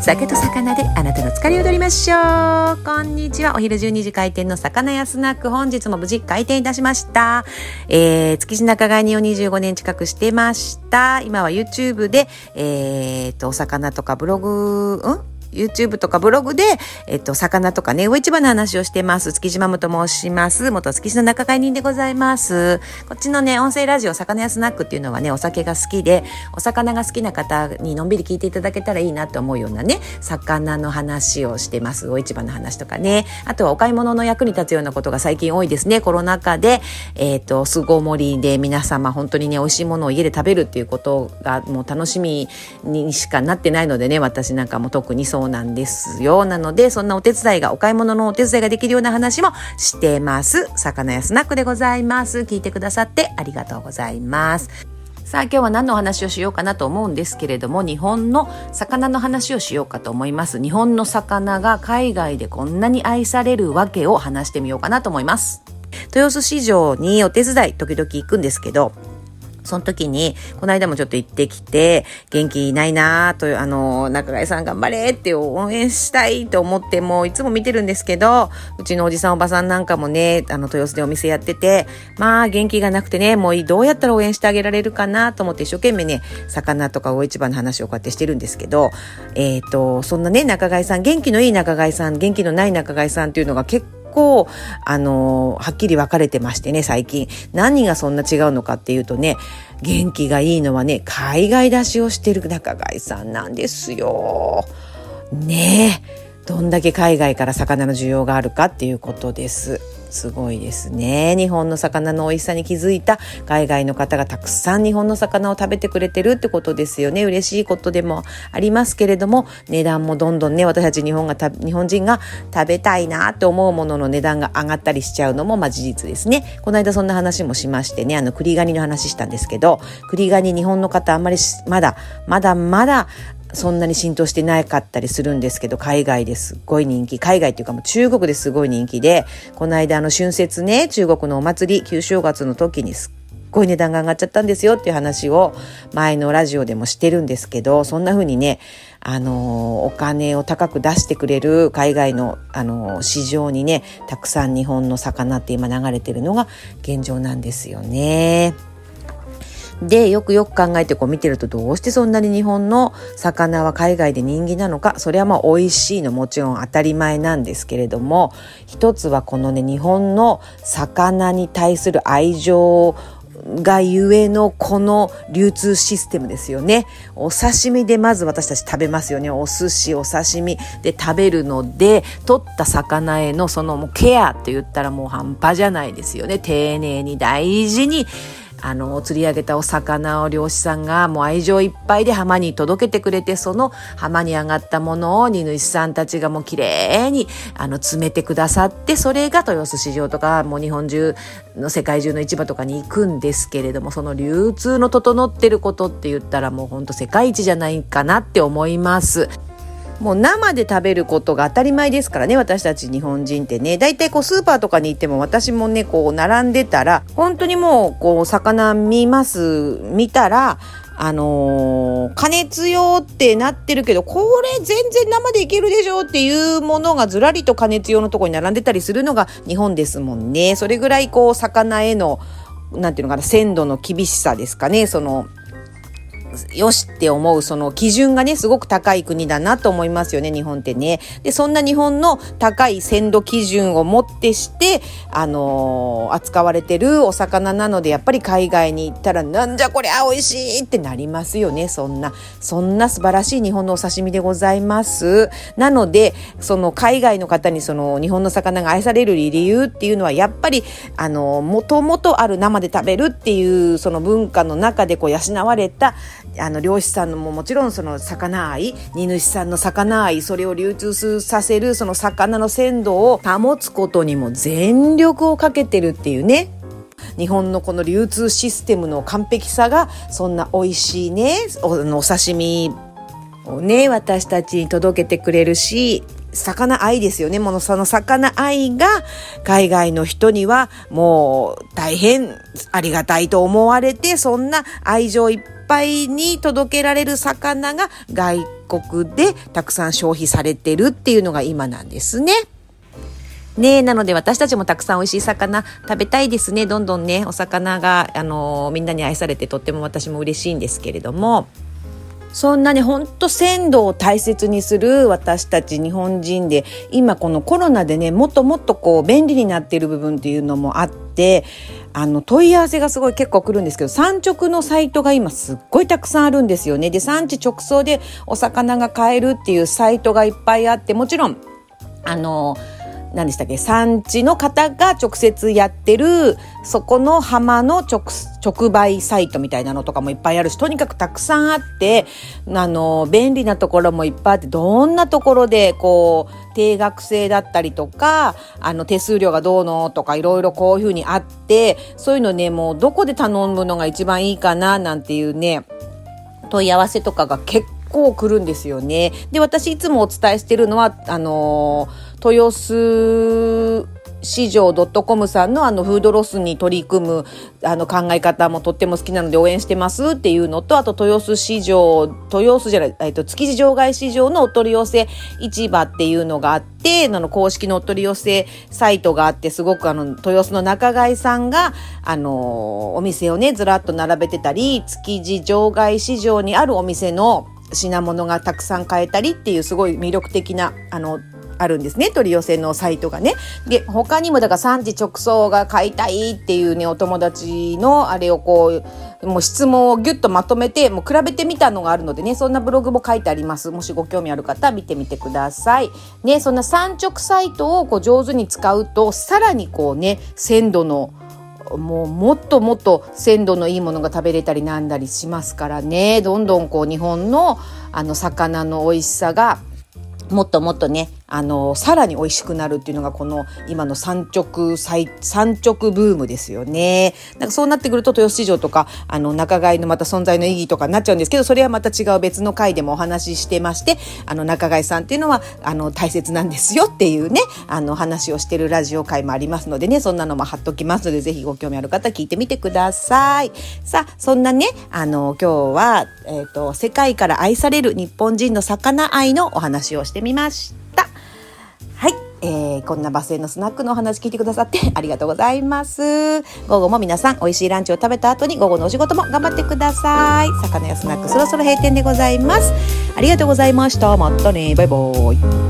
酒と魚であなたの疲れを取りましょう。こんにちは。お昼12時開店の魚屋スナック本日も無事開店いたしました。えー、築地仲買人を25年近くしてました。今は YouTube でえー、とお魚とかブログうん？YouTube とかブログで、えっと、魚とかね、魚市場の話をしてます。築島と申します。元築地の仲買人でございます。こっちのね、音声ラジオ、魚屋スナックっていうのはね、お酒が好きで、お魚が好きな方にのんびり聞いていただけたらいいなと思うようなね、魚の話をしてます。魚市場の話とかね。あとはお買い物の役に立つようなことが最近多いですね。コロナ禍で、えっ、と、巣ごもりで皆様本当にね、美味しいものを家で食べるっていうことがもう楽しみにしかなってないのでね、私なんかも特にそうそうなんですよ。なので、そんなお手伝いが、お買い物のお手伝いができるような話もしてます。魚やスナックでございます。聞いてくださってありがとうございます。さあ今日は何のお話をしようかなと思うんですけれども日本の魚の話をしようかと思います日本の魚が海外でこんなに愛されるわけを話してみようかなと思います豊洲市場にお手伝い時々行くんですけどその時に、この間もちょっと行ってきて、元気ないなぁという、あの、中貝さん頑張れって応援したいと思ってもう、いつも見てるんですけど、うちのおじさんおばさんなんかもね、あの、豊洲でお店やってて、まあ、元気がなくてね、もうどうやったら応援してあげられるかなと思って一生懸命ね、魚とか大市場の話をこうやってしてるんですけど、えっ、ー、と、そんなね、中貝さん、元気のいい中貝さん、元気のない中貝さんっていうのが結構構、あのはっきり分かれてましてね、最近。何がそんな違うのかっていうとね、元気がいいのはね、海外出しをしてる中貝さんなんですよ。ねえ。どんだけ海外から魚の需要があるかっていうことです。すごいですね。日本の魚の美味しさに気づいた海外の方がたくさん日本の魚を食べてくれてるってことですよね。嬉しいことでもありますけれども、値段もどんどんね、私たち日本が日本人が食べたいなって思うものの値段が上がったりしちゃうのもまあ事実ですね。この間そんな話もしましてね、あの栗ガニの話したんですけど、栗ガニ日本の方あんまりまだ、まだまだそんなに浸透してなかったりするんですけど、海外ですっごい人気。海外っていうかもう中国ですごい人気で、この間あの春節ね、中国のお祭り、旧正月の時にすっごい値段が上がっちゃったんですよっていう話を前のラジオでもしてるんですけど、そんな風にね、あの、お金を高く出してくれる海外の、あの、市場にね、たくさん日本の魚って今流れてるのが現状なんですよね。で、よくよく考えてこう見てるとどうしてそんなに日本の魚は海外で人気なのか、それはまあ美味しいのもちろん当たり前なんですけれども、一つはこのね、日本の魚に対する愛情がゆえのこの流通システムですよね。お刺身でまず私たち食べますよね。お寿司、お刺身で食べるので、取った魚へのそのもうケアって言ったらもう半端じゃないですよね。丁寧に大事にあの、釣り上げたお魚を漁師さんがもう愛情いっぱいで浜に届けてくれて、その浜に上がったものを荷主さんたちがもう綺麗に、あの、詰めてくださって、それが豊洲市場とか、もう日本中の世界中の市場とかに行くんですけれども、その流通の整ってることって言ったらもうほんと世界一じゃないかなって思います。もう生で食べることが当たり前ですからね、私たち日本人ってね。大体こうスーパーとかに行っても私もね、こう並んでたら、本当にもうこう魚見ます、見たら、あのー、加熱用ってなってるけど、これ全然生でいけるでしょっていうものがずらりと加熱用のとこに並んでたりするのが日本ですもんね。それぐらいこう魚への、なんていうのかな、鮮度の厳しさですかね。その、よしって思うその基準がね、すごく高い国だなと思いますよね、日本ってね。で、そんな日本の高い鮮度基準をもってして、あのー、扱われてるお魚なので、やっぱり海外に行ったら、なんじゃこりゃ美味しいってなりますよね、そんな。そんな素晴らしい日本のお刺身でございます。なので、その海外の方にその日本の魚が愛される理由っていうのは、やっぱり、あの、もともとある生で食べるっていうその文化の中でこう養われたあの漁師さんのももちろんその魚愛荷主さんの魚愛それを流通させるその魚の鮮度を保つことにも全力をかけてるっていうね。日本のこの流通システムの完璧さがそんな美味しいねおお刺身をね私たちに届けてくれるし。魚愛ですよね。ものその魚愛が海外の人にはもう大変ありがたいと思われて、そんな愛情いっぱいに届けられる魚が外国でたくさん消費されてるっていうのが今なんですね。ねなので私たちもたくさん美味しい魚食べたいですね。どんどんね、お魚が、あの、みんなに愛されてとっても私も嬉しいんですけれども、そんなに本当鮮度を大切にする私たち日本人で今このコロナでねもっともっとこう便利になっている部分っていうのもあってあの問い合わせがすごい結構来るんですけど産直のサイトが今すっごいたくさんあるんですよね。で産地直送でお魚が買えるっていうサイトがいっぱいあってもちろんあの何でしたっけ？産地の方が直接やってるそこの浜の直直売サイトみたいなのとかもいっぱいあるしとにかくたくさんあってあの便利なところもいっぱいあってどんなところでこう定額制だったりとかあの手数料がどうのとかいろいろこういうふうにあってそういうのねもうどこで頼むのが一番いいかななんていうね問い合わせとかが結構来るんですよね。で私いつもお伝えしてるのはあのー豊洲市場 .com さんのあのフードロスに取り組むあの考え方もとっても好きなので応援してますっていうのとあと豊洲市場豊洲じゃない、えっと、築地場外市場のお取り寄せ市場っていうのがあってあの公式のお取り寄せサイトがあってすごくあの豊洲の仲買さんがあのお店をねずらっと並べてたり築地場外市場にあるお店の品物がたくさん買えたりっていうすごい魅力的なあのあるんですね。取り寄せのサイトがね。で、他にもだから産地直送が買いたいっていうね、お友達のあれをこう、もう質問をギュッとまとめて、もう比べてみたのがあるのでね、そんなブログも書いてあります。もしご興味ある方見てみてください。ね、そんな産直サイトをこう上手に使うと、さらにこうね、鮮度のもうもっともっと鮮度のいいものが食べれたりなんだりしますからねどんどんこう日本のあの魚の美味しさがもっともっとねあのさらに美味しくなるっていうのがこの今の産直産直ブームですよね。なんかそうなってくると豊洲市場とかあの仲買のまた存在の意義とかになっちゃうんですけどそれはまた違う別の回でもお話ししてましてあの仲買さんっていうのはあの大切なんですよっていうねあの話をしてるラジオ回もありますのでねそんなのも貼っときますのでぜひご興味ある方聞いてみてください。さあそんなねあの今日は、えーと世界から愛される日本人の魚愛のお話をしてみました。えー、こんなバスへのスナックのお話聞いてくださって ありがとうございます。午後も皆さん美味しいランチを食べた後に午後のお仕事も頑張ってください。魚やスナックそろそろ閉店でございます。ありがとうございました。またね。バイバイ。